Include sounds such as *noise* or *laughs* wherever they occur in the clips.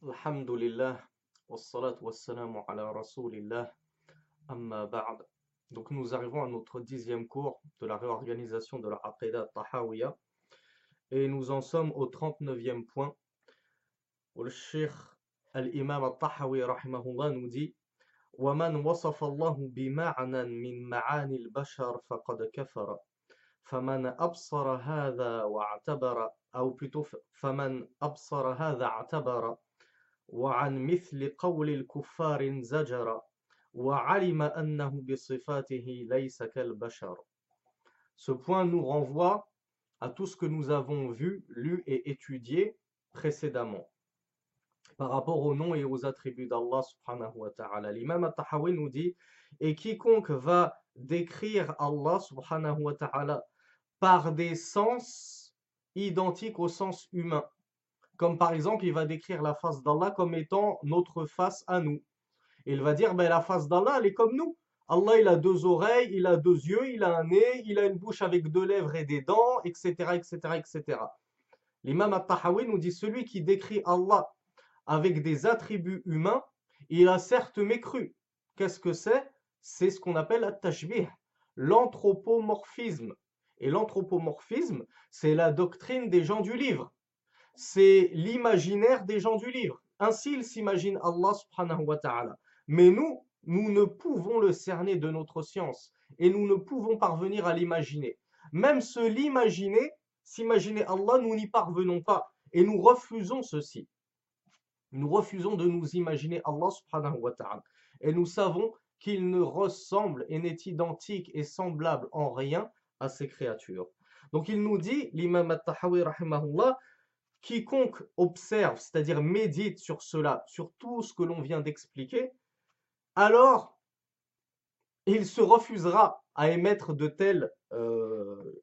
Alhamdulillah, wassalatu wassalamu ala rasulillah, amma ba'd. Donc nous arrivons à notre dixième cours de la réorganisation de la Aqidah Tahawiyya et nous en sommes au 39e point où le Cheikh al-Imam al-Tahawi rahimahullah nous dit ومن وصف الله بمعنى من معاني البشر فقد كفر فمن أبصر هذا واعتبر أو plutôt فمن أبصر هذا اعتبر وعن مثل قول الكفار زجر وعلم أنه بصفاته ليس كالبشر Ce point nous renvoie à tout ce que nous avons vu, lu et étudié précédemment par rapport aux noms et aux attributs d'Allah subhanahu wa ta'ala. L'imam al-Tahawi nous dit Et quiconque va décrire Allah subhanahu wa ta'ala par des sens identiques au sens humain, comme par exemple, il va décrire la face d'Allah comme étant notre face à nous. Il va dire, ben, la face d'Allah, elle est comme nous. Allah, il a deux oreilles, il a deux yeux, il a un nez, il a une bouche avec deux lèvres et des dents, etc., etc., etc. L'imam al-Tahawi nous dit, celui qui décrit Allah avec des attributs humains, il a certes mécru. Qu'est-ce que c'est? C'est ce qu'on appelle la tashbih, l'anthropomorphisme. Et l'anthropomorphisme, c'est la doctrine des gens du livre c'est l'imaginaire des gens du livre. Ainsi, ils s'imaginent Allah subhanahu wa ta'ala. Mais nous, nous ne pouvons le cerner de notre science et nous ne pouvons parvenir à l'imaginer. Même se l'imaginer, s'imaginer Allah, nous n'y parvenons pas et nous refusons ceci. Nous refusons de nous imaginer Allah subhanahu wa ta'ala. Et nous savons qu'il ne ressemble et n'est identique et semblable en rien à ces créatures. Donc il nous dit, l'imam al-Tahawi rahimahullah, Quiconque observe, c'est-à-dire médite sur cela, sur tout ce que l'on vient d'expliquer, alors il se refusera à émettre de telles, euh,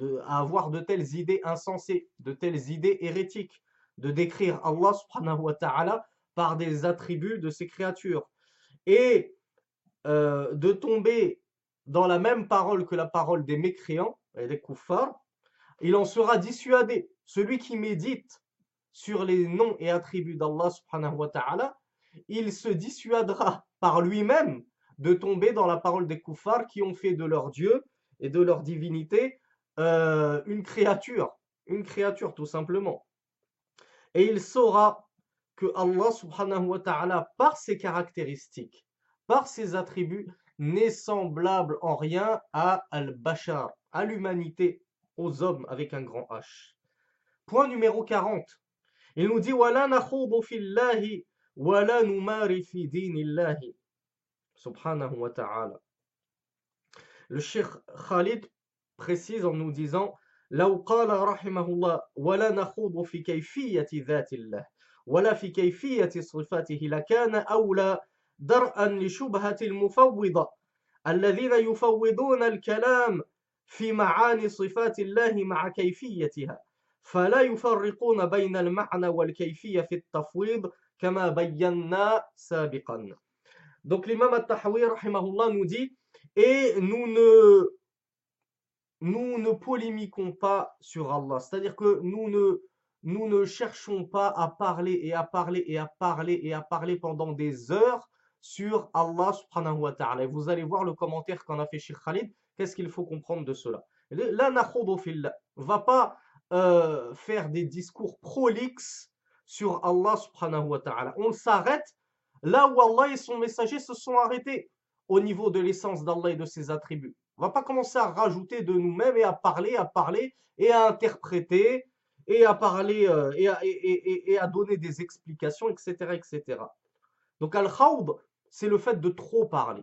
euh, à avoir de telles idées insensées, de telles idées hérétiques, de décrire Allah subhanahu wa ta'ala par des attributs de ses créatures. Et euh, de tomber dans la même parole que la parole des mécréants et des kuffars, il en sera dissuadé. Celui qui médite sur les noms et attributs d'Allah subhanahu wa ta'ala, il se dissuadera par lui-même de tomber dans la parole des kuffars qui ont fait de leur Dieu et de leur divinité euh, une créature, une créature tout simplement. Et il saura que Allah subhanahu wa ta'ala, par ses caractéristiques, par ses attributs, n'est semblable en rien à Al-Bashar, à l'humanité aux hommes avec un grand H. Point numéro 40. Il nous dit Wala nakhudu fillahi wala numari fi dinillahi. Subhanahu wa ta'ala. Le Cheikh Khalid précise en nous disant لو قال رحمه الله ولا نخوض في كيفية ذات الله ولا في كيفية صفاته لكان أولى درءا لشبهة المفوضة الذين يفوضون الكلام في معاني صفات الله مع كيفيتها فلا يفرقون بين المعنى والكيفية في التفويض كما بينا سابقا Donc l'imam al-Tahawi rahimahullah nous dit et nous ne nous ne polémiquons pas sur Allah, c'est-à-dire que nous ne nous ne cherchons pas à parler et à parler et à parler et à parler pendant des heures sur Allah subhanahu wa ta'ala. Vous allez voir le commentaire qu'on a fait chez Khalid, Qu'est-ce qu'il faut comprendre de cela La ne va pas euh, faire des discours prolixes sur Allah subhanahu wa ta'ala. On s'arrête là où Allah et son messager se sont arrêtés au niveau de l'essence d'Allah et de ses attributs. On va pas commencer à rajouter de nous-mêmes et à parler, à parler et à interpréter et à parler euh, et, à, donner des explications, etc. etc. Donc al-khawd, c'est le fait de trop parler.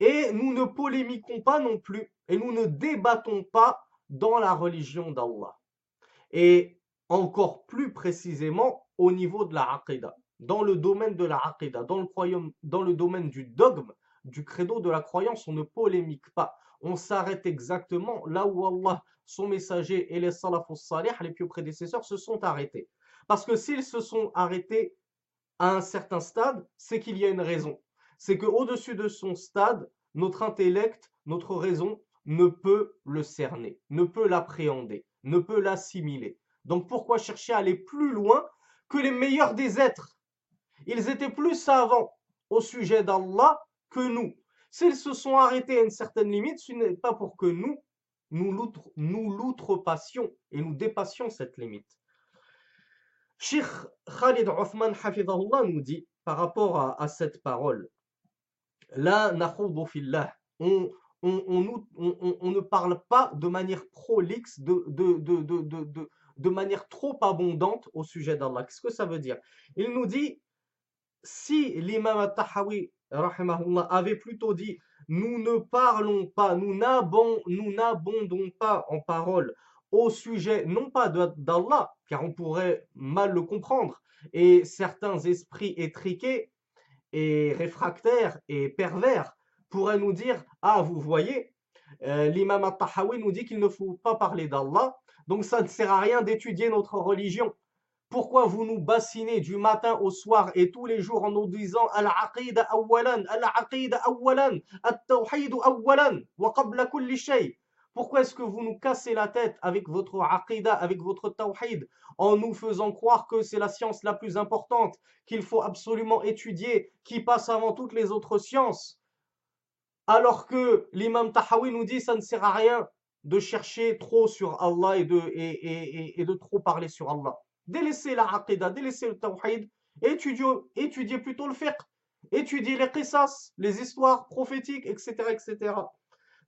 Et nous ne polémiquons pas non plus, et nous ne débattons pas dans la religion d'Allah. Et encore plus précisément au niveau de la aqidah, dans le domaine de la aqidah, dans le, domaine du dogme, du credo de la croyance, on ne polémique pas. On s'arrête exactement là où Allah, son messager et les salafus salih, les pieux prédécesseurs, se sont arrêtés. Parce que s'ils se sont arrêtés à un certain stade, c'est qu'il y a une raison. C'est qu'au-dessus de son stade, notre intellect, notre raison ne peut le cerner, ne peut l'appréhender, ne peut l'assimiler. Donc pourquoi chercher à aller plus loin que les meilleurs des êtres? Ils étaient plus savants au sujet d'Allah que nous. S'ils se sont arrêtés à une certaine limite, ce n'est pas pour que nous, nous l'outrepassions et nous dépassions cette limite. Sheikh Khalid Othman Hafidahullah nous dit par rapport à, cette parole, là, on, on, on, ne parle pas de manière prolixe, de, manière trop abondante au sujet d'Allah. Qu'est-ce que ça veut dire? Il nous dit, si l'imam al-Tahawi avait plutôt dit nous ne parlons pas, nous n'abondons pas en parole au sujet non pas d'Allah, car on pourrait mal le comprendre, et certains esprits étriqués et réfractaires et pervers pourraient nous dire Ah, vous voyez, euh, l'imam al-Tahawi nous dit qu'il ne faut pas parler d'Allah, donc ça ne sert à rien d'étudier notre religion. Pourquoi vous nous bassinez du matin au soir et tous les jours en nous disant Al-Aqida awalan, Al-Aqida awalan, At-Tawhid awalan, wa qabla kulli shay. Pourquoi est-ce que vous nous cassez la tête avec votre Aqida, avec votre Tawhid, en nous faisant croire que c'est la science la plus importante, qu'il faut absolument étudier, qui passe avant toutes les autres sciences Alors que l'imam Tahawi nous dit ça ne sert à rien de chercher trop sur Allah et de, trop parler sur Allah délaissez la aqidah, délaissez le tawhid, étudiez, étudiez plutôt le fiqh, étudiez les qisas, les histoires prophétiques, etc. etc.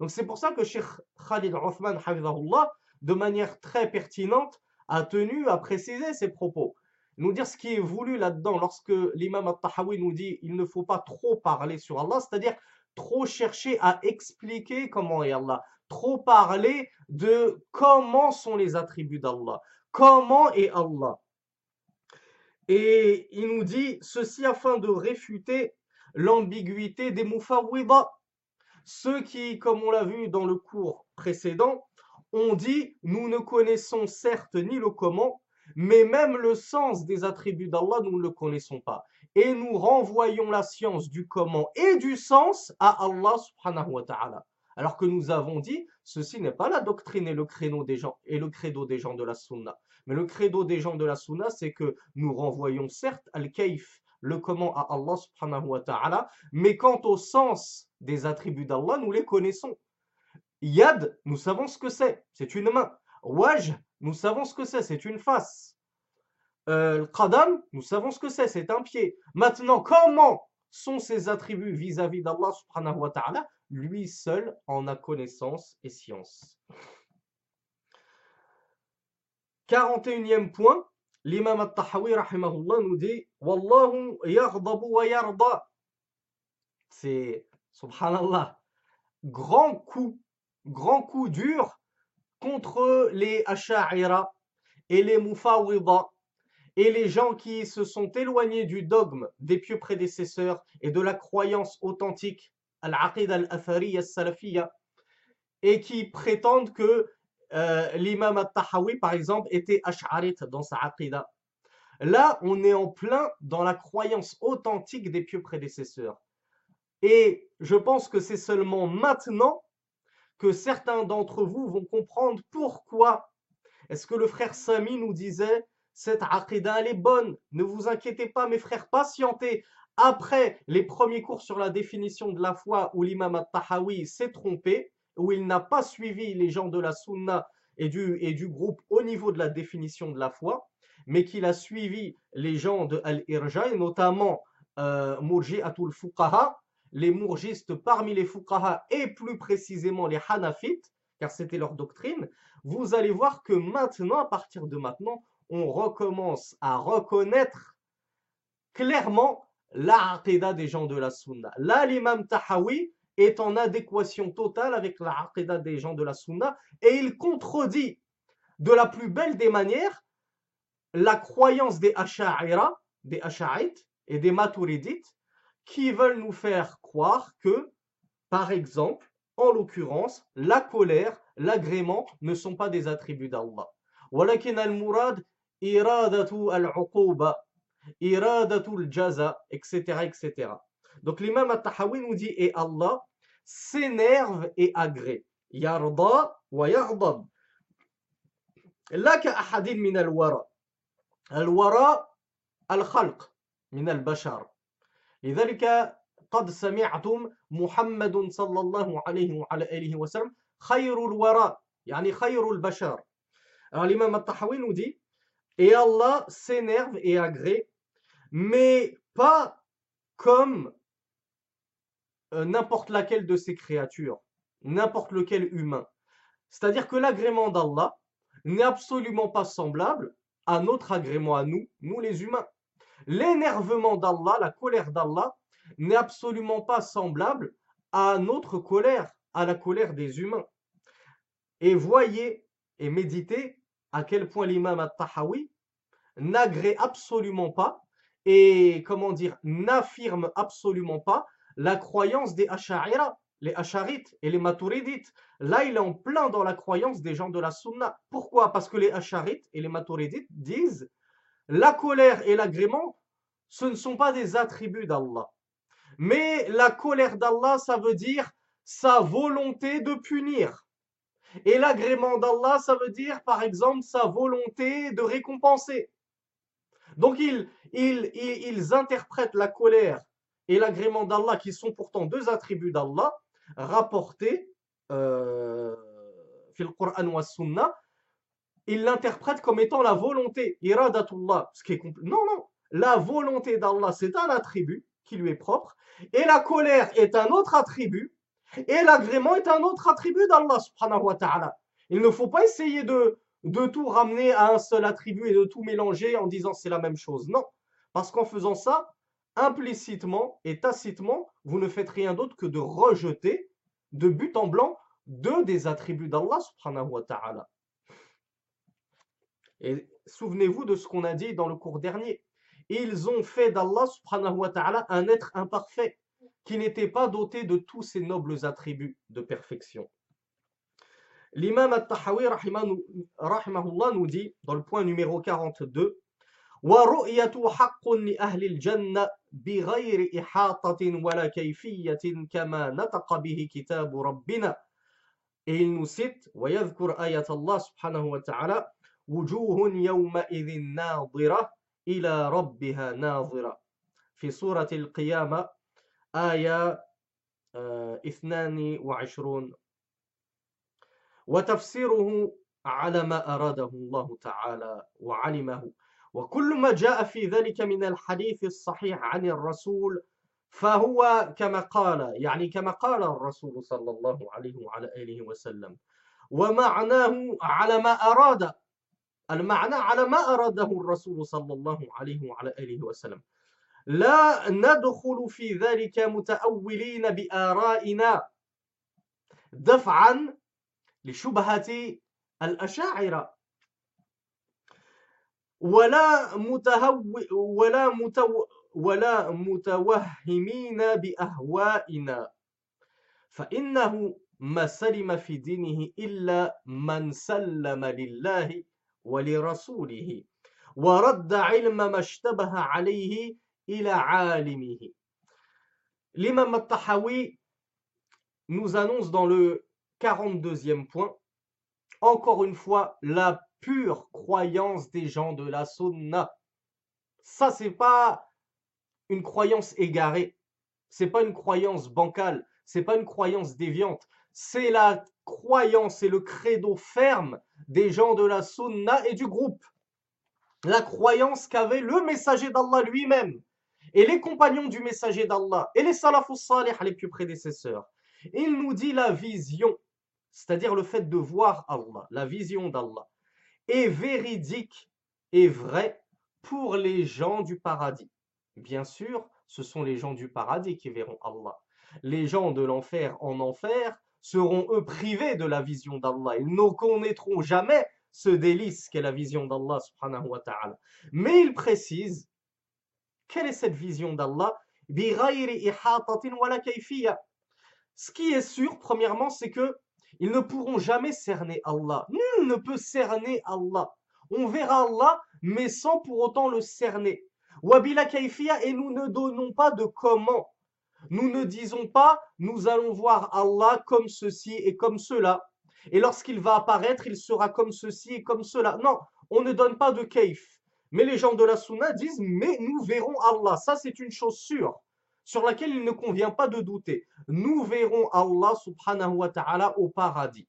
Donc c'est pour ça que Sheikh Khalid Othman, de manière très pertinente, a tenu à préciser ses propos. Nous dire ce qui est voulu là-dedans lorsque l'imam al-Tahawi nous dit il ne faut pas trop parler sur Allah, c'est-à-dire trop chercher à expliquer comment est Allah, trop parler de comment sont les attributs d'Allah, Comment est Allah Et il nous dit ceci afin de réfuter l'ambiguïté des mufawwida. Ceux qui, comme on l'a vu dans le cours précédent, ont dit nous ne connaissons certes ni le comment, mais même le sens des attributs d'Allah, nous ne le connaissons pas. Et nous renvoyons la science du comment et du sens à Allah subhanahu wa ta'ala. Alors que nous avons dit, ceci n'est pas la doctrine et le credo des gens et le credo des gens de la sunna. Mais le credo des gens de la sunna, c'est que nous renvoyons certes al-kaif, le comment à Allah subhanahu wa ta'ala, mais quant au sens des attributs d'Allah, nous les connaissons. Yad, nous savons ce que c'est, c'est une main. Waj, nous savons ce que c'est, c'est une face. Euh, Qadam, nous savons ce que c'est, c'est un pied. Maintenant, comment sont ces attributs vis-à-vis d'Allah subhanahu wa ta'ala? Lui seul en a connaissance et science. 41e point, l'imam al-Tahawi nous dit Wallahu yaghdabu wa. C'est, subhanallah, grand coup, grand coup dur contre les Asha'ira et les Mufawida et les gens qui se sont éloignés du dogme des pieux prédécesseurs et de la croyance authentique al-Aqidah al-Athariya al-Salafiyya et qui prétendent que euh, l'imam al-Tahawi, par exemple, était ash'arit dans sa aqidah. Là, on est en plein dans la croyance authentique des pieux prédécesseurs. Et je pense que c'est seulement maintenant que certains d'entre vous vont comprendre pourquoi est-ce que le frère Sami nous disait cette aqidah elle est bonne, ne vous inquiétez pas mes frères, patientez, après les premiers cours sur la définition de la foi où l'imam al-Tahawi s'est trompé, où il n'a pas suivi les gens de la Sunna et du, et du groupe au niveau de la définition de la foi, mais qu'il a suivi les gens de Al-Irja, et notamment euh, Murji'atul Fuqaha, les mourgistes parmi les Fuqaha et plus précisément les Hanafites, car c'était leur doctrine, vous allez voir que maintenant, à partir de maintenant, on recommence à reconnaître clairement la des gens de la Sunna. Là, l'imam Tahawi est en adéquation totale avec la des gens de la Sunna et il contredit de la plus belle des manières la croyance des Asha'ira, des Asha'it et des Maturidites qui veulent nous faire croire que, par exemple, en l'occurrence, la colère, l'agrément ne sont pas des attributs d'Allah. ولكن المراد إرادة العقوبة iradatul jaza, etc., etc. Donc l'imam al-Tahawi nous dit et Allah s'énerve et agrée. Yarda wa yardab. لا كأحد من الوراء الوراء الخلق من البشر لذلك قد سمعتم محمد صلى الله عليه وعلى آله وسلم خير الوراء يعني خير البشر Alors l'imam al-Tahawi nous dit Et Allah s'énerve et agrée, mais pas comme euh, n'importe laquelle de ses créatures, n'importe lequel humain. C'est-à-dire que l'agrément d'Allah n'est absolument pas semblable à notre agrément à nous, nous les humains. L'énervement d'Allah, la colère d'Allah, n'est absolument pas semblable à notre colère, à la colère des humains. Et voyez et méditez à quel point l'imam al-Tahawi n'agrée absolument pas et, comment dire, n'affirme absolument pas la croyance des Asha'ira, les Asharites et les Maturidites. Là, il est en plein dans la croyance des gens de la Sunna. Pourquoi? Parce que les Asharites et les Maturidites disent la colère et l'agrément, ce ne sont pas des attributs d'Allah. Mais la colère d'Allah, ça veut dire sa volonté de punir. Et l'agrément d'Allah, ça veut dire, par exemple, sa volonté de récompenser. Donc, ils, ils, ils, interprètent la colère et l'agrément d'Allah, qui sont pourtant deux attributs d'Allah, rapportés euh, ou Sunnah, ils l'interprètent comme étant la volonté, iradatullah, ce qui est Non, non, la volonté d'Allah, c'est un attribut qui lui est propre, et la colère est un autre attribut, et l'agrément est un autre attribut d'Allah subhanahu wa ta'ala. Il ne faut pas essayer de, de tout ramener à un seul attribut et de tout mélanger en disant c'est la même chose. Non, parce qu'en faisant ça, implicitement et tacitement, vous ne faites rien d'autre que de rejeter de but en blanc deux des attributs d'Allah subhanahu wa ta'ala. Et souvenez-vous de ce qu'on a dit dans le cours dernier. Ils ont fait d'Allah subhanahu wa ta'ala un être imparfait qui n'était pas doté de tous ces nobles attributs de perfection. L'imam al-Tahawi rahimahullah nous dit dans le point numéro 42 ورؤية حق لأهل الجنة بغير إحاطة ولا كيفية كما نطق به كتاب ربنا. nous cite ويذكر آية الله سبحانه وتعالى وجوه يومئذ ناظرة إلى ربها ناظرة. في سورة القيامة آية 22 وتفسيره على ما أراده الله تعالى وعلمه. وكل ما جاء في ذلك من الحديث الصحيح عن الرسول فهو كما قال يعني كما قال الرسول صلى الله عليه وعلى آله وسلم ومعناه على ما أراد المعنى على ما أراده الرسول صلى الله عليه وعلى آله وسلم. لا ندخل في ذلك متأولين بآرائنا دفعا لشبهة الأشاعرة. ولا متهو ولا متو ولا متوهمين بأهوائنا. فإنه ما سلم في دينه إلا من سلم لله ولرسوله ورد علم ما اشتبه عليه إلى عالمه. L'imam al-Tahawi nous annonce dans le 42e point, encore une fois, la pure croyance des gens de la sunna. Ça, c'est pas une croyance égarée. C'est pas une croyance bancale. C'est pas une croyance déviante. C'est la croyance et le credo ferme des gens de la sunna et du groupe. La croyance qu'avait le messager d'Allah lui-même et les compagnons du messager d'Allah et les salafus salih, les plus prédécesseurs. Il nous dit la vision, c'est-à-dire le fait de voir Allah, la vision d'Allah est véridique et vrai pour les gens du paradis. Bien sûr, ce sont les gens du paradis qui verront Allah. Les gens de l'enfer en enfer seront eux privés de la vision d'Allah. Ils ne connaîtront jamais ce délice qu'est la vision d'Allah. Mais il précise, quelle est cette vision d'Allah? Ce qui est sûr, premièrement, c'est que ils ne pourront jamais cerner Allah. Nul ne peut cerner Allah. On verra Allah, mais sans pour autant le cerner. Wabila et nous ne donnons pas de comment. Nous ne disons pas, nous allons voir Allah comme ceci et comme cela. Et lorsqu'il va apparaître, il sera comme ceci et comme cela. Non, on ne donne pas de kaif. Mais les gens de la Sunna disent, mais nous verrons Allah. Ça, c'est une chose sûre, sur laquelle il ne convient pas de douter. Nous verrons Allah subhanahu wa ta'ala au paradis.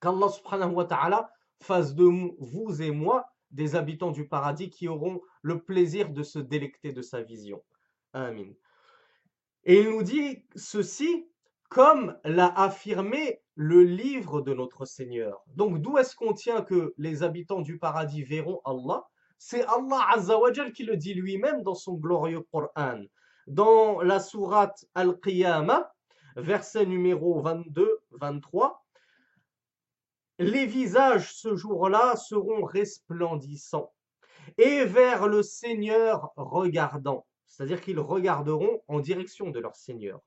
Qu'Allah subhanahu wa ta'ala fasse de vous et moi des habitants du paradis qui auront le plaisir de se délecter de sa vision. Amin. Et il nous dit ceci comme l'a affirmé le livre de notre Seigneur. Donc d'où est-ce qu'on tient que les habitants du paradis verront Allah? C'est Allah Azzawajal qui le dit lui-même dans son glorieux Coran. Dans la sourate Al-Qiyamah, verset numéro 22-23, les visages ce jour-là seront resplendissants et vers le Seigneur regardant, c'est-à-dire qu'ils regarderont en direction de leur Seigneur.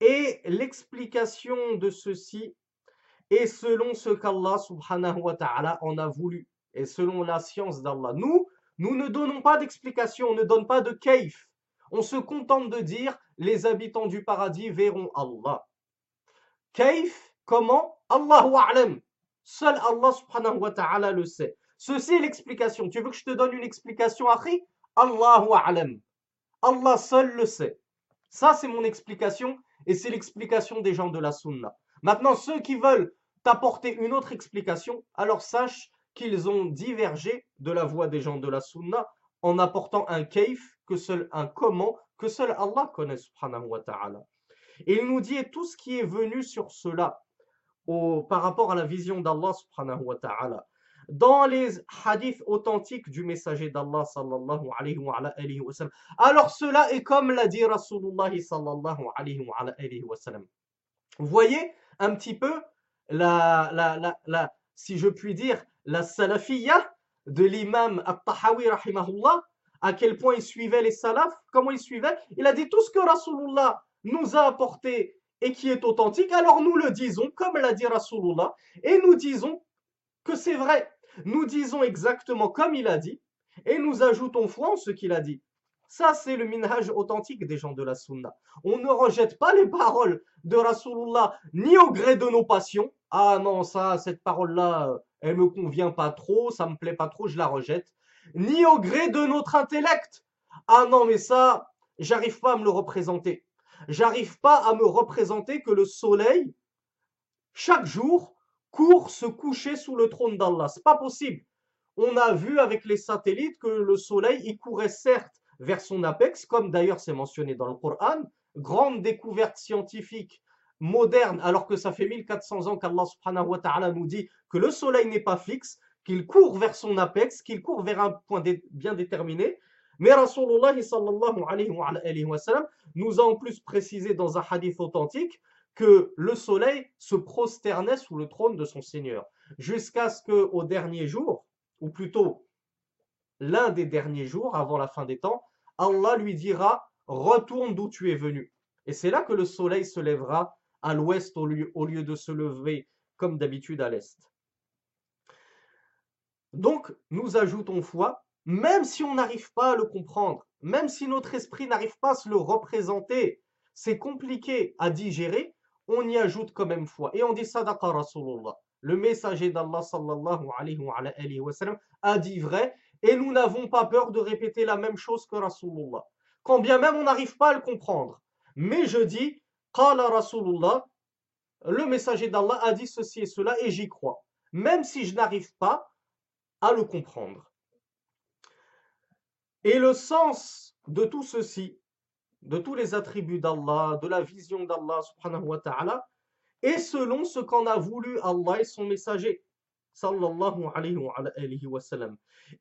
Et l'explication de ceci est selon ce qu'Allah subhanahu wa ta'ala en a voulu et selon la science d'Allah. Nous, nous ne donnons pas d'explication, on ne donne pas de kaif. On se contente de dire les habitants du paradis verront Allah. Kaif, comment? Allahu a'lam. Seul Allah subhanahu wa ta'ala le sait. Ceci est l'explication. Tu veux que je te donne une explication, Akhi? Allahu a'lam. Allah seul le sait. Ça, c'est mon explication et c'est l'explication des gens de la Sunna. Maintenant, ceux qui veulent t'apporter une autre explication, alors sache qu'ils ont divergé de la voix des gens de la Sunna en apportant un kaif, que seul un comment, que seul Allah connaît, subhanahu il nous dit tout ce qui est venu sur cela par rapport à la vision d'Allah subhanahu wa ta'ala. Dans les hadiths authentiques du messager d'Allah sallallahu alayhi wa, wa sallam. Alors cela est comme l'a dit Rasulullah sallallahu alayhi wa, alayhi wa sallam. Vous voyez un petit peu la, la, la, la si je puis dire, la salafiyya de l'imam At-Tahawi rahimahullah, à quel point il suivait les salafs, comment il suivait. Il a dit tout ce que Rasulullah nous a apporté et qui est authentique, alors nous le disons, comme l'a dit Rasulullah, et nous disons que c'est vrai. Nous disons exactement comme il a dit, et nous ajoutons en ce qu'il a dit. Ça, c'est le minhaj authentique des gens de la sunna. On ne rejette pas les paroles de Rasulullah, ni au gré de nos passions. Ah non, ça, cette parole-là, elle me convient pas trop, ça me plaît pas trop, je la rejette. Ni au gré de notre intellect. Ah non, mais ça, j'arrive pas à me le représenter. J'arrive pas à me représenter que le soleil, chaque jour, court se coucher sous le trône d'Allah. C'est pas possible. On a vu avec les satellites que le soleil, il courait certes vers son apex, comme d'ailleurs c'est mentionné dans le Coran, grande découverte scientifique moderne, alors que ça fait 1400 ans qu'Allah nous dit que le soleil n'est pas fixe, qu'il court vers son apex, qu'il court vers un point bien déterminé. Mais Rasulullah sallallahu nous a en plus précisé dans un hadith authentique que le soleil se prosternait sous le trône de son Seigneur, jusqu'à ce qu'au dernier jour, ou plutôt l'un des derniers jours avant la fin des temps, Allah lui dira Retourne d'où tu es venu. Et c'est là que le soleil se lèvera à l'ouest au lieu, au lieu de se lever comme d'habitude à l'est. Donc, nous ajoutons foi même si on n'arrive pas à le comprendre, même si notre esprit n'arrive pas à se le représenter, c'est compliqué à digérer, on y ajoute quand même foi. Et on dit sadaqa Rasulullah. Le messager d'Allah sallallahu a dit vrai et nous n'avons pas peur de répéter la même chose que Rasulullah. Quand bien même on n'arrive pas à le comprendre. Mais je dis, qala Rasulullah, le messager d'Allah a dit ceci et cela et j'y crois. Même si je n'arrive pas à le comprendre. Et le sens de tout ceci, de tous les attributs d'Allah, de la vision d'Allah subhanahu wa ta'ala, est selon ce qu'en a voulu Allah et son messager. Sallallahu alayhi wa.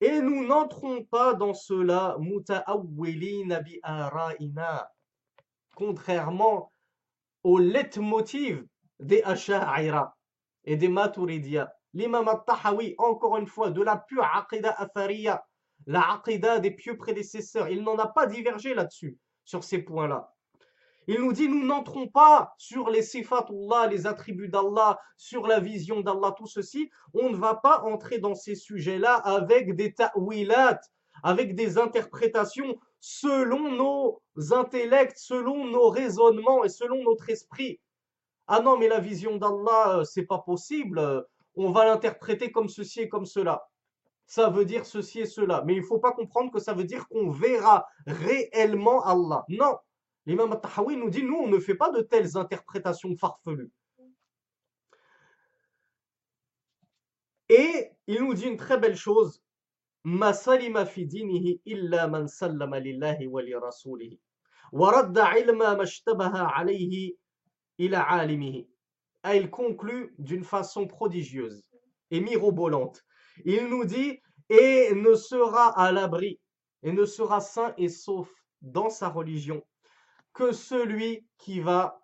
Et nous n'entrons pas dans cela muta'awwilina bi. Contrairement au leitmotiv des Asha'ira et des Maturidia. L'imam al-Tahawi, encore une fois, de la pure aqidah athariya, la aqidah des pieux prédécesseurs. Il n'en a pas divergé là-dessus, sur ces points-là. Il nous dit, nous n'entrons pas sur les sifatullah, les attributs d'Allah, sur la vision d'Allah, tout ceci. On ne va pas entrer dans ces sujets-là avec des ta'wilat, avec des interprétations selon nos intellects, selon nos raisonnements et selon notre esprit. Ah non, mais la vision d'Allah, euh, c'est pas possible. euh, On va l'interpréter comme ceci et comme cela. Ça veut dire ceci et cela. Mais il faut pas comprendre que ça veut dire qu'on verra réellement Allah. Non. L'imam At-Tahawi nous dit, nous, on ne fait pas de telles interprétations farfelues. Et il nous dit une très belle chose. ما سلم في دينه إلا من سلم لله ولرسوله ورد علم ما اشتبه عليه إلى عالمه. Et il conclut d'une façon prodigieuse et mirobolante. Il nous dit et ne sera à l'abri et ne sera sain et sauf dans sa religion que celui qui va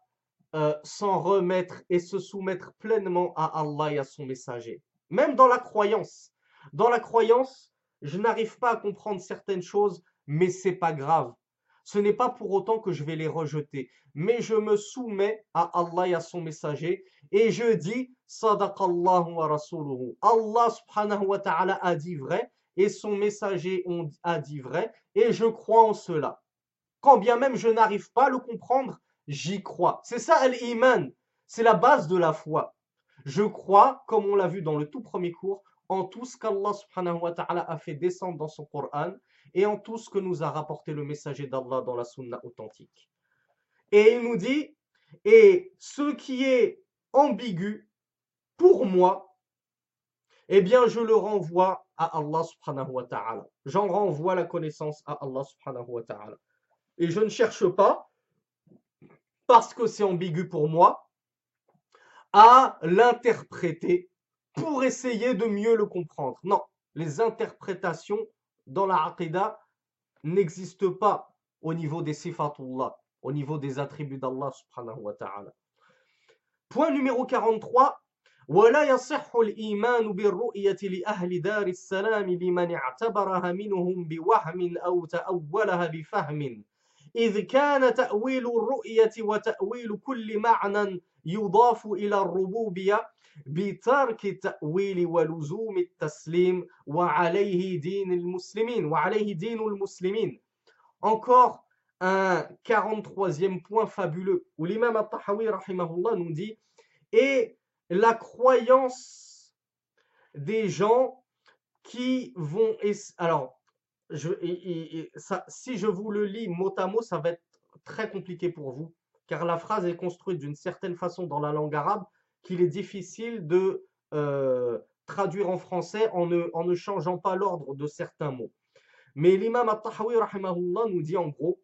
euh, s'en remettre et se soumettre pleinement à Allah et à son messager. Même dans la croyance. Dans la croyance, je n'arrive pas à comprendre certaines choses, mais c'est pas grave. Ce n'est pas pour autant que je vais les rejeter, mais je me soumets à Allah et à son messager et je dis Sadaqallahu wa rasuluhu. Allah subhanahu wa ta'ala a dit vrai et son messager a dit vrai et je crois en cela. Quand bien même je n'arrive pas à le comprendre, j'y crois. C'est ça l'iman. C'est la base de la foi. Je crois, comme on l'a vu dans le tout premier cours, en tout ce qu'Allah subhanahu wa ta'ala a fait descendre dans son Coran et en tout ce que nous a rapporté le messager d'Allah dans la sunna authentique. Et il nous dit, et ce qui est ambigu, pour moi, eh bien, je le renvoie à Allah subhanahu wa ta'ala. J'en renvoie la connaissance à Allah subhanahu wa ta'ala. Et je ne cherche pas, parce que c'est ambigu pour moi, à l'interpréter pour essayer de mieux le comprendre. Non, les interprétations dans la aqidah n'existent pas au niveau des sifatullah, au niveau des attributs d'Allah subhanahu wa ta'ala. Point numéro 43. ولا يصح الإيمان بالرؤية لأهل دار السلام لمن اعتبرها منهم بوهم أو تأولها بفهم إذ كان تأويل الرؤية وتأويل كل معنى يضاف إلى الربوبية بترك التأويل ولزوم التسليم وعليه دين المسلمين وعليه دين المسلمين Encore un 43e point fabuleux où l'imam al-Tahawi rahimahullah nous dit et la croyance des gens qui vont es- alors je, et- et- et ça, si je vous le lis mot à mot ça va être très compliqué pour vous car la phrase est construite d'une certaine façon dans la langue arabe qu'il est difficile de euh, traduire en français en ne, changeant pas l'ordre de certains mots. Mais l'imam al-Tahawi nous dit en gros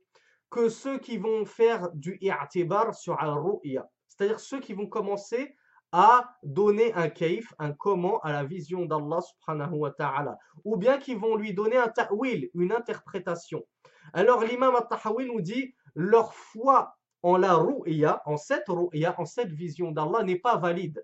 que ceux qui vont faire du i'tibar sur al-ru'ya, c'est-à-dire ceux qui vont commencer à donner un kaif, un comment à la vision d'Allah subhanahu wa ta'ala, ou bien qui vont lui donner un ta'wil, une interprétation. Alors l'imam al-Tahawi nous dit leur foi en la ru'ya, en cette ru'ya, en cette vision d'Allah n'est pas valide.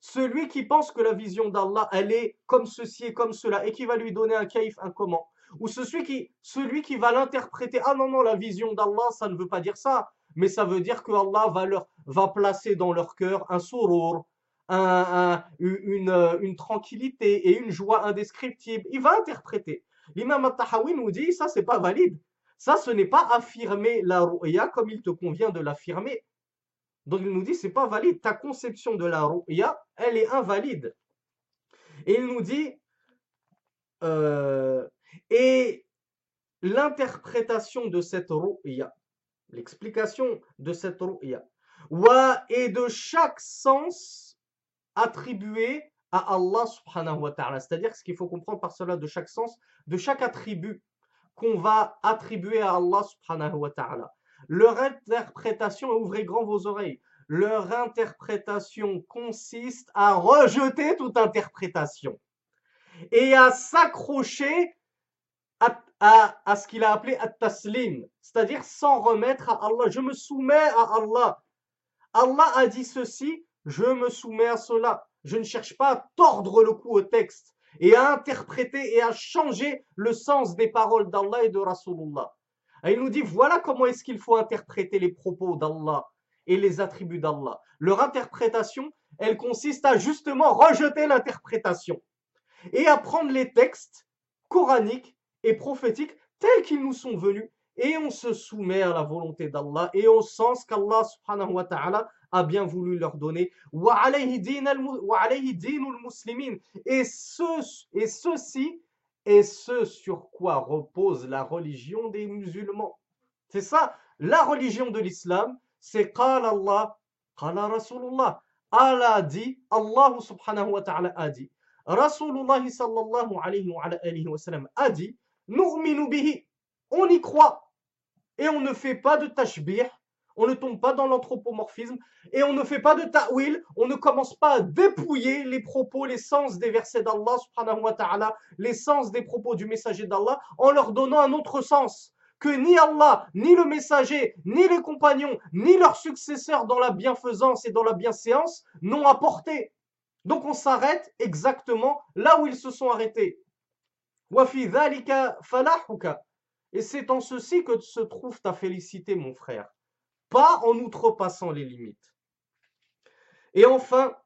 Celui qui pense que la vision d'Allah, elle est comme ceci et comme cela, et qui va lui donner un kaif, un comment, ou celui qui, celui qui va l'interpréter, ah non, non, la vision d'Allah, ça ne veut pas dire ça, mais ça veut dire que Allah va, leur, va placer dans leur cœur un sourire, un, un- une, une tranquillité et une joie indescriptible. Il va interpréter. L'imam al-Tahawi nous dit, ça, c'est pas valide. Ça, ce n'est pas affirmer la ru'ya comme il te convient de l'affirmer. Donc il nous dit, c'est pas valide. Ta conception de la ru'ya, elle est invalide. Et il nous dit, euh, et l'interprétation de cette ru'ya, l'explication de cette ru'ya, wa et de chaque sens attribué à Allah subhanahu wa ta'ala. C'est-à-dire ce qu'il faut comprendre par cela de chaque sens, de chaque attribut qu'on va attribuer à Allah. Leur interprétation, ouvrez grand vos oreilles, leur interprétation consiste à rejeter toute interprétation et à s'accrocher à ce qu'il a appelé at-taslim, c'est-à-dire s'en remettre à Allah. Je me soumets à Allah. Allah a dit ceci, je me soumets à cela. Je ne cherche pas à tordre le cou au texte et à interpréter et à changer le sens des paroles d'Allah et de Rasulullah. Il nous dit, voilà comment est-ce qu'il faut interpréter les propos d'Allah et les attributs d'Allah. Leur interprétation, elle consiste à justement rejeter l'interprétation et à prendre les textes coraniques et prophétiques tels qu'ils nous sont venus et on se soumet à la volonté d'Allah et au sens qu'Allah subhanahu wa ta'ala a bien voulu leur donner. Et, ce, et ceci est ce sur quoi repose la religion des musulmans. C'est ça, la religion de l'islam, c'est qala Allah, qala Rasulullah. Allah dit, Allah subhanahu wa ta'ala a dit. Rasulullah sallallahu alayhi wa, alayhi wa sallam a dit, bihi, on y croit et on ne fait pas de tashbih, on ne tombe pas dans l'anthropomorphisme et on ne fait pas de ta'wil, on ne commence pas à dépouiller les propos, les sens des versets d'Allah subhanahu wa ta'ala, les sens des propos du messager d'Allah en leur donnant un autre sens que ni Allah, ni le messager, ni les compagnons, ni leurs successeurs dans la bienfaisance et dans la bienséance n'ont apporté. Donc on s'arrête exactement là où ils se sont arrêtés. Et c'est en ceci que se trouve ta félicité, mon frère, pas en outrepassant les limites. Et enfin,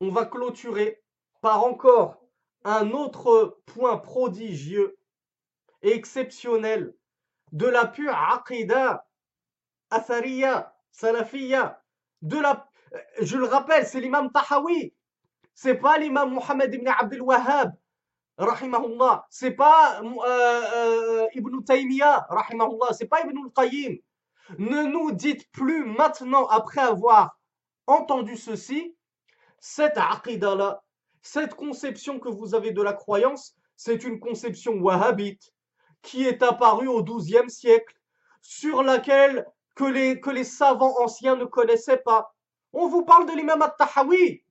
on va clôturer par encore un autre point prodigieux et exceptionnel de la pure aqidah, athariya, salafiya, de la, je le rappelle, c'est l'imam Tahawi, c'est pas l'imam Mohammed ibn Abdel Wahhab, rahimahullah. C'est pas euh, euh, Ibn Taymiyyah, rahimahullah. C'est pas Ibn al-Qayyim. Ne nous dites plus maintenant, après avoir entendu ceci, cette aqidah-là, cette conception que vous avez de la croyance, c'est une conception wahhabite qui est apparue au XIIe siècle, sur laquelle que les, que les savants anciens ne connaissaient pas. On vous parle de l'imam al-Tahawi,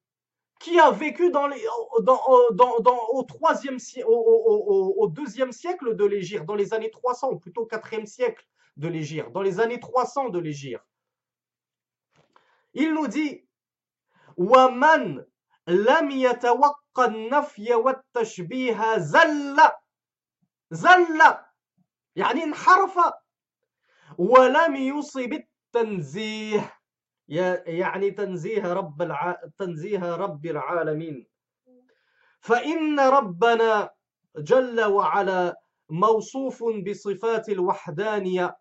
qui a vécu dans les, dans, dans, dans, au, troisième, au, au, au, deuxième siècle de l'Égir, dans les années 300, ou plutôt quatrième siècle de l'Égir, dans les années 300 de l'Égir. Il nous dit وَمَنْ لَمْ يَتَوَقَّ النَّفْيَ وَالتَّشْبِيهَ زَلَّ زَلَّ يعني انحرف ولم يصب التنزيه يعني تنزيه رب الع... تنزيه رب العالمين. فإن ربنا جل وعلا موصوف بصفات الوحدانية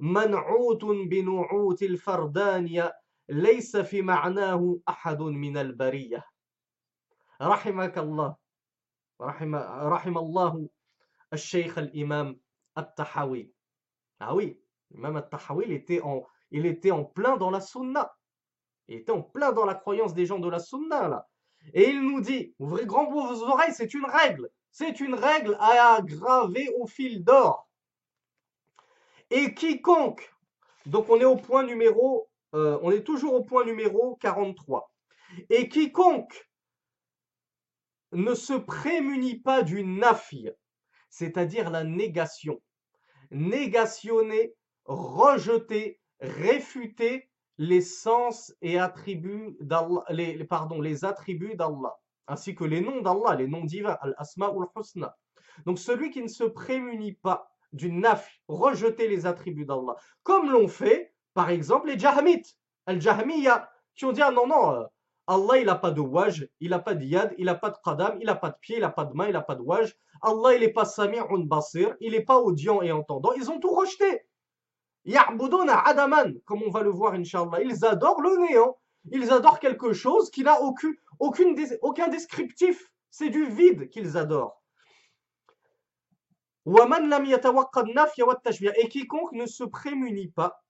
منعوت بنعوت الفردانية ليس في معناه أحد من البرية. رحمك الله. رحم, رحم الله الشيخ الإمام التحوي Ah al-Tahawi, il était en, il était en plein dans la sunna. Il était en plein dans la croyance des gens de la sunna, là. Et il nous dit, ouvrez grand vos oreilles, c'est une règle. C'est une règle à graver au fil d'or. Et quiconque, donc on est au point numéro, euh, on est toujours au point numéro 43. Et quiconque ne se prémunit pas du nafi, c'est-à-dire la négation, négationner, rejeter, réfuter les sens et attributs d'Allah, les, pardon, les attributs d'Allah, ainsi que les noms d'Allah, les noms divins, al-asma ou al-husna. Donc celui qui ne se prémunit pas du naf, rejeter les attributs d'Allah, comme l'ont fait, par exemple, les jahmites, al-jahmiya, qui ont dit, ah non, non, euh, Allah, il n'a pas de waj, il n'a pas de yad, il n'a pas de qadam, il n'a pas de pied, il n'a pas de main, il n'a pas de waj. Allah, il n'est pas sami'un basir, il n'est pas audient et entendant. Ils ont tout rejeté. Ya'buduna adaman, comme on va le voir, inshallah. Ils adorent le néant. Ils adorent quelque chose qui n'a aucun, aucune, aucun descriptif. C'est du vide qu'ils adorent. Et quiconque ne se prémunit pas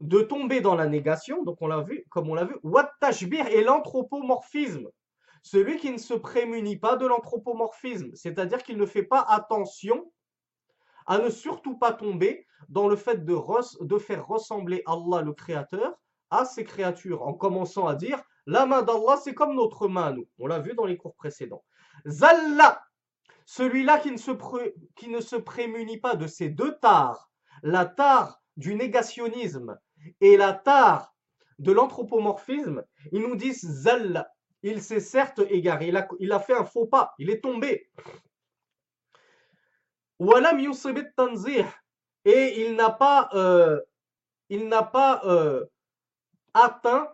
de tomber dans la négation, donc on l'a vu, comme on l'a vu, tashbir et l'anthropomorphisme. Celui qui ne se prémunit pas de l'anthropomorphisme, c'est-à-dire qu'il ne fait pas attention à ne surtout pas tomber dans le fait de, faire ressembler Allah le Créateur à ses créatures, en commençant à dire la main d'Allah c'est comme notre main nous. On l'a vu dans les cours précédents. Zalla, celui-là qui, ne se qui ne se prémunit pas de ces deux tares, la tare du négationnisme et la tare de l'anthropomorphisme, ils nous disent Zalla. Il s'est certes égaré, il a, il a fait un faux pas, il est tombé. Et il n'a pas, euh, il n'a pas euh, atteint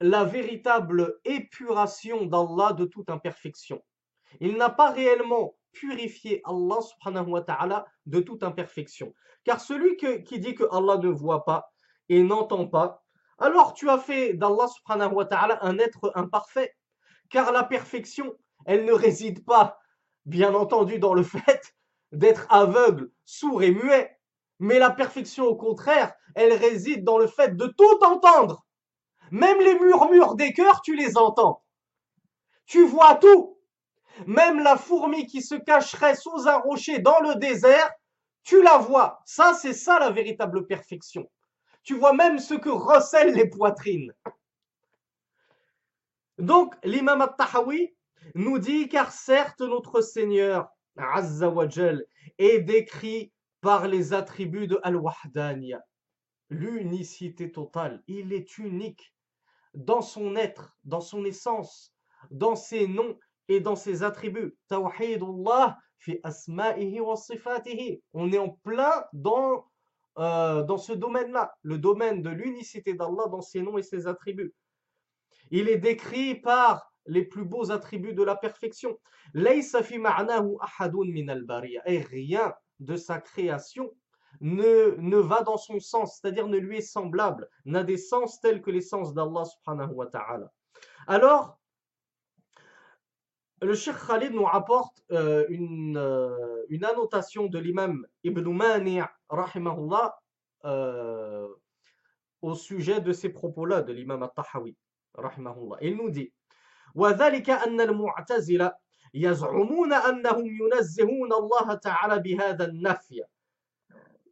la véritable épuration d'Allah de toute imperfection. Il n'a pas réellement purifier Allah subhanahu wa ta'ala de toute imperfection. Car celui qui dit que Allah ne voit pas et n'entend pas, alors tu as fait d'Allah subhanahu wa ta'ala un être imparfait. Car la perfection, elle ne réside pas, bien entendu, dans le *laughs* fait d'être aveugle, sourd et muet. Mais la perfection, au contraire, elle réside dans le fait de tout entendre. Même les murmures des cœurs, tu les entends. Tu vois tout. Même la fourmi qui se cacherait sous un rocher dans le désert, tu la vois. Ça, c'est ça la véritable perfection. Tu vois même ce que recèlent les poitrines. Donc, l'imam al-Tahawi nous dit car certes notre Seigneur, Azza wa est décrit par les attributs de Al-Wahdaniya, l'unicité totale. Il est unique dans son être, dans son essence, dans ses noms et dans ses attributs. Tawhidullah fi asma'ihi wa sifatihi. On est en plein dans euh, dans ce domaine-là, le domaine de l'unicité d'Allah dans ses noms et ses attributs. Il est décrit par les plus beaux attributs de la perfection. Et rien de sa création ne, ne va dans son sens, c'est-à-dire ne lui est semblable, n'a des sens tels que les sens d'Allah subhanahu wa ta'ala. Alors, le Cheikh Khalid nous rapporte euh, une, euh, une, annotation de l'imam Ibn Mani' rahimahullah euh, au sujet de ces propos-là de l'imam al-Tahawi. Il nous dit وذلك أن المعتزلة يزعمون أنهم ينزهون الله تعالى بهذا النفي.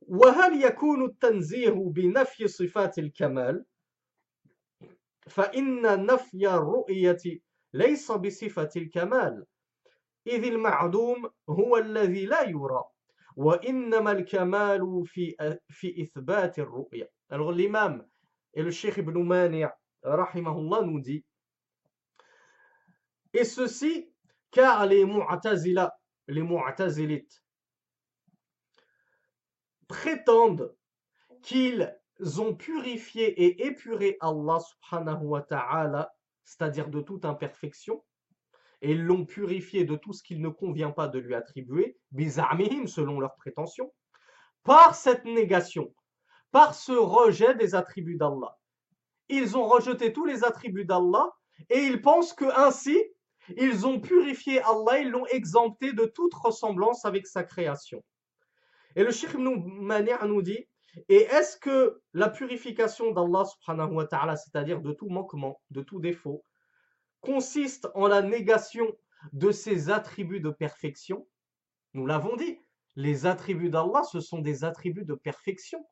وهل يكون التنزيه بنفي صفات الكمال؟ فإن نفي الرؤية ليس بصفة الكمال. إذ المعدوم هو الذي لا يرى وإنما الكمال في في إثبات الرؤية. le cheikh Ibn Mani' rahimahullah nous dit et ceci car les mu'tazila les mu'tazilites prétendent qu'ils ont purifié et épuré Allah subhanahu wa ta'ala c'est-à-dire de toute imperfection, et l'ont purifié de tout ce qu'il ne convient pas de lui attribuer, bizarmihim selon leurs prétentions, par cette négation, par ce rejet des attributs d'Allah. Ils ont rejeté tous les attributs d'Allah et ils pensent que ainsi ils ont purifié Allah, ils l'ont exempté de toute ressemblance avec sa création. Et le Cheikh Ibn nous dit et est-ce que la purification d'Allah subhanahu wa ta'ala, c'est-à-dire de tout manquement, de tout défaut, consiste en la négation de ses attributs de perfection? Nous l'avons dit, les attributs d'Allah, ce sont des attributs de perfection.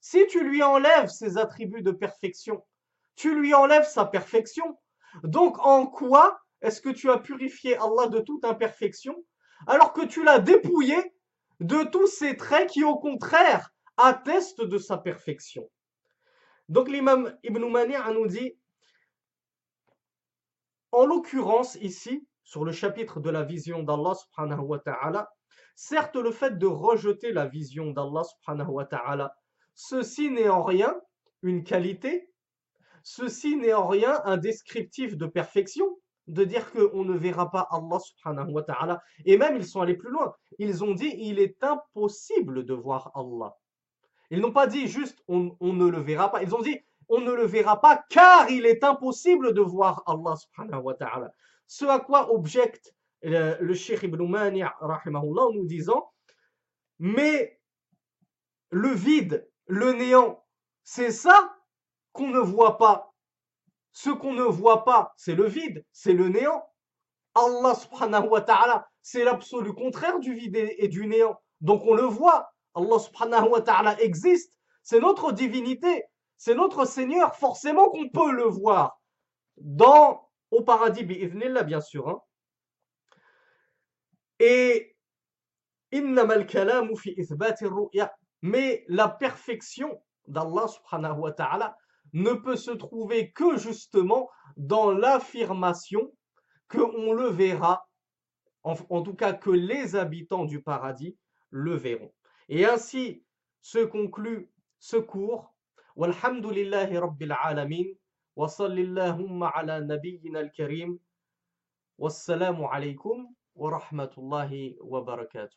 Si tu lui enlèves ses attributs de perfection, tu lui enlèves sa perfection. Donc en quoi est-ce que tu as purifié Allah de toute imperfection alors que tu l'as dépouillé de tous ses traits qui au contraire atteste de sa perfection. Donc l'imam Ibn Mani' nous dit, en l'occurrence ici, sur le chapitre de la vision d'Allah subhanahu wa ta'ala, certes le fait de rejeter la vision d'Allah subhanahu wa ta'ala, ceci n'est en rien une qualité, ceci n'est en rien un descriptif de perfection, de dire qu'on ne verra pas Allah subhanahu wa ta'ala. Et même ils sont allés plus loin. Ils ont dit il est impossible de voir Allah. Ils n'ont pas dit juste on, ne le verra pas. Ils ont dit on ne le verra pas car il est impossible de voir Allah subhanahu wa ta'ala. Ce à quoi objecte le, le Cheikh Ibn Mani' en nous disant mais le vide, le néant, c'est ça qu'on ne voit pas. Ce qu'on ne voit pas, c'est le vide, c'est le néant. Allah subhanahu wa ta'ala, c'est l'absolu contraire du vide et du néant. Donc on le voit. Allah subhanahu wa ta'ala existe, c'est notre divinité, c'est notre Seigneur, forcément qu'on peut le voir dans au paradis là bien sûr. Hein. Et mais la perfection d'Allah subhanahu wa ta'ala ne peut se trouver que justement dans l'affirmation qu'on le verra, en, en tout cas que les habitants du paradis le verront. Et ainsi se conclut ce cours. Walhamdulillahi Rabbil Alamin. Wa sallillahumma ala nabiyyina al-karim. Wassalamu alaykum wa rahmatullahi wa barakatuh.